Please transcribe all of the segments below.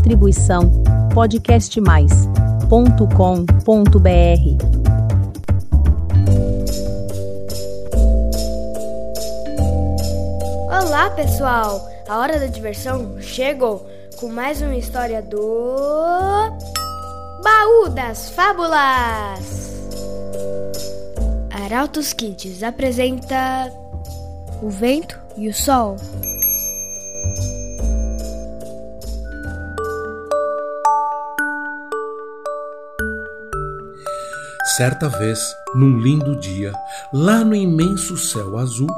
Distribuição podcastmais.com.br. Olá, pessoal! A hora da diversão chegou com mais uma história do Baú das Fábulas. Arautos Kids apresenta O Vento e o Sol. Certa vez, num lindo dia, lá no imenso céu azul,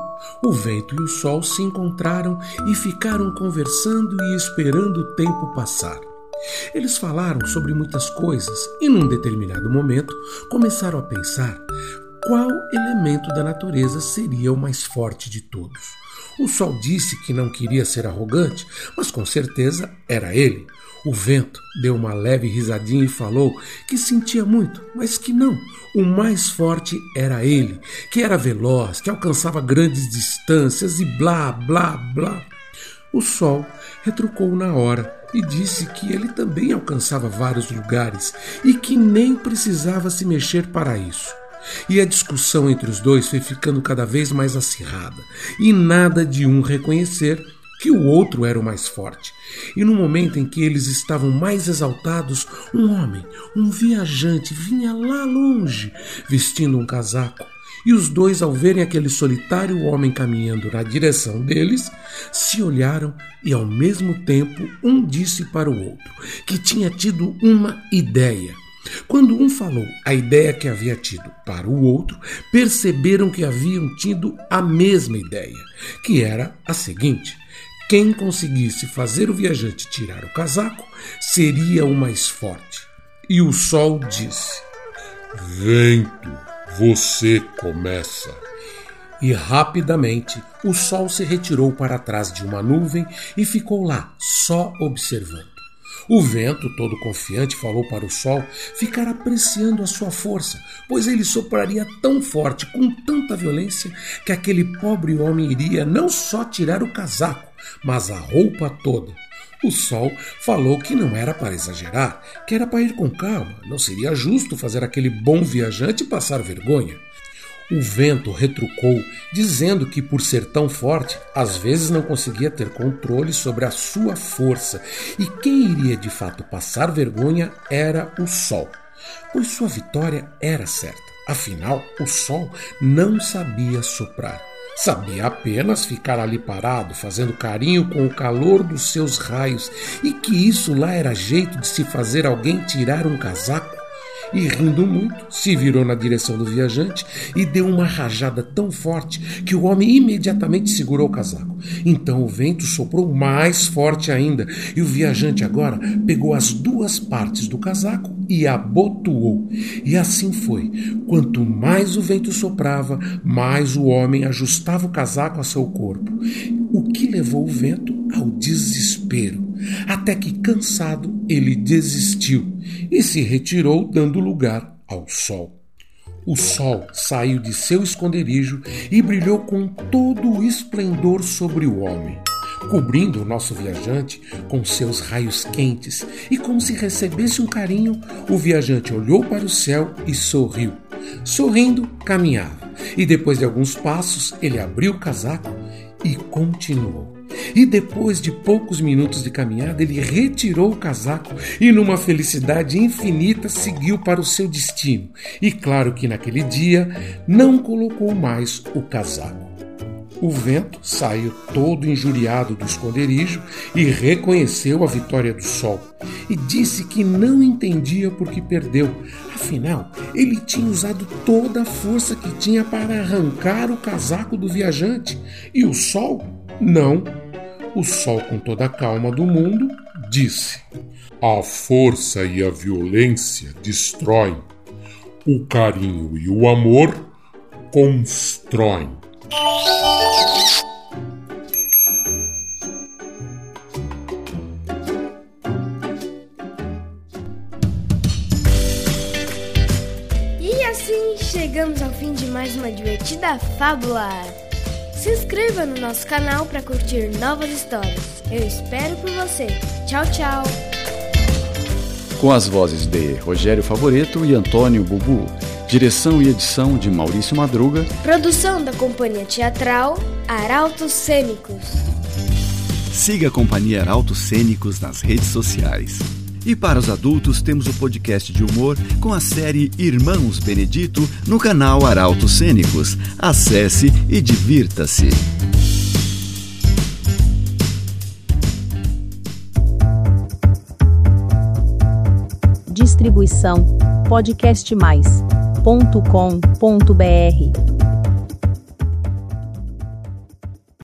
o vento e o sol se encontraram e ficaram conversando e esperando o tempo passar. Eles falaram sobre muitas coisas e, num determinado momento, começaram a pensar qual elemento da natureza seria o mais forte de todos. O sol disse que não queria ser arrogante, mas com certeza era ele. O vento deu uma leve risadinha e falou que sentia muito, mas que não. O mais forte era ele, que era veloz, que alcançava grandes distâncias e blá, blá, blá. O sol retrucou na hora e disse que ele também alcançava vários lugares e que nem precisava se mexer para isso. E a discussão entre os dois foi ficando cada vez mais acirrada, e nada de um reconhecer que o outro era o mais forte. E no momento em que eles estavam mais exaltados, um homem, um viajante, vinha lá longe, vestindo um casaco. E os dois, ao verem aquele solitário homem caminhando na direção deles, se olharam e, ao mesmo tempo, um disse para o outro que tinha tido uma ideia. Quando um falou a ideia que havia tido para o outro, perceberam que haviam tido a mesma ideia, que era a seguinte: quem conseguisse fazer o viajante tirar o casaco seria o mais forte. E o sol disse: Vento, você começa. E rapidamente o sol se retirou para trás de uma nuvem e ficou lá, só observando. O vento, todo confiante, falou para o sol ficar apreciando a sua força, pois ele sopraria tão forte, com tanta violência, que aquele pobre homem iria não só tirar o casaco, mas a roupa toda. O sol falou que não era para exagerar, que era para ir com calma, não seria justo fazer aquele bom viajante passar vergonha. O vento retrucou, dizendo que, por ser tão forte, às vezes não conseguia ter controle sobre a sua força, e quem iria de fato passar vergonha era o sol, pois sua vitória era certa. Afinal, o sol não sabia soprar. Sabia apenas ficar ali parado, fazendo carinho com o calor dos seus raios, e que isso lá era jeito de se fazer alguém tirar um casaco e, rindo muito, se virou na direção do viajante e deu uma rajada tão forte que o homem imediatamente segurou o casaco. Então o vento soprou mais forte ainda e o viajante agora pegou as duas partes do casaco e abotoou. E assim foi. Quanto mais o vento soprava, mais o homem ajustava o casaco a seu corpo, o que levou o vento ao desespero até que, cansado, ele desistiu e se retirou, dando lugar ao sol. O sol saiu de seu esconderijo e brilhou com todo o esplendor sobre o homem, cobrindo o nosso viajante com seus raios quentes, e como se recebesse um carinho, o viajante olhou para o céu e sorriu. Sorrindo, caminhava, e depois de alguns passos, ele abriu o casaco e continuou. E depois de poucos minutos de caminhada, ele retirou o casaco e, numa felicidade infinita, seguiu para o seu destino. E claro que naquele dia não colocou mais o casaco. O vento saiu todo injuriado do esconderijo e reconheceu a vitória do sol. E disse que não entendia por que perdeu. Afinal, ele tinha usado toda a força que tinha para arrancar o casaco do viajante. E o sol, não. O sol, com toda a calma do mundo, disse: A força e a violência destroem, o carinho e o amor constroem. E assim chegamos ao fim de mais uma divertida fábula. Se inscreva no nosso canal para curtir novas histórias. Eu espero por você. Tchau, tchau. Com as vozes de Rogério Favoreto e Antônio Bubu. Direção e edição de Maurício Madruga. Produção da Companhia Teatral Arautos Cênicos. Siga a Companhia Arautos Cênicos nas redes sociais. E para os adultos, temos o podcast de humor com a série Irmãos Benedito no canal Arautos Cênicos. Acesse e divirta-se. Distribuição podcastmais.com.br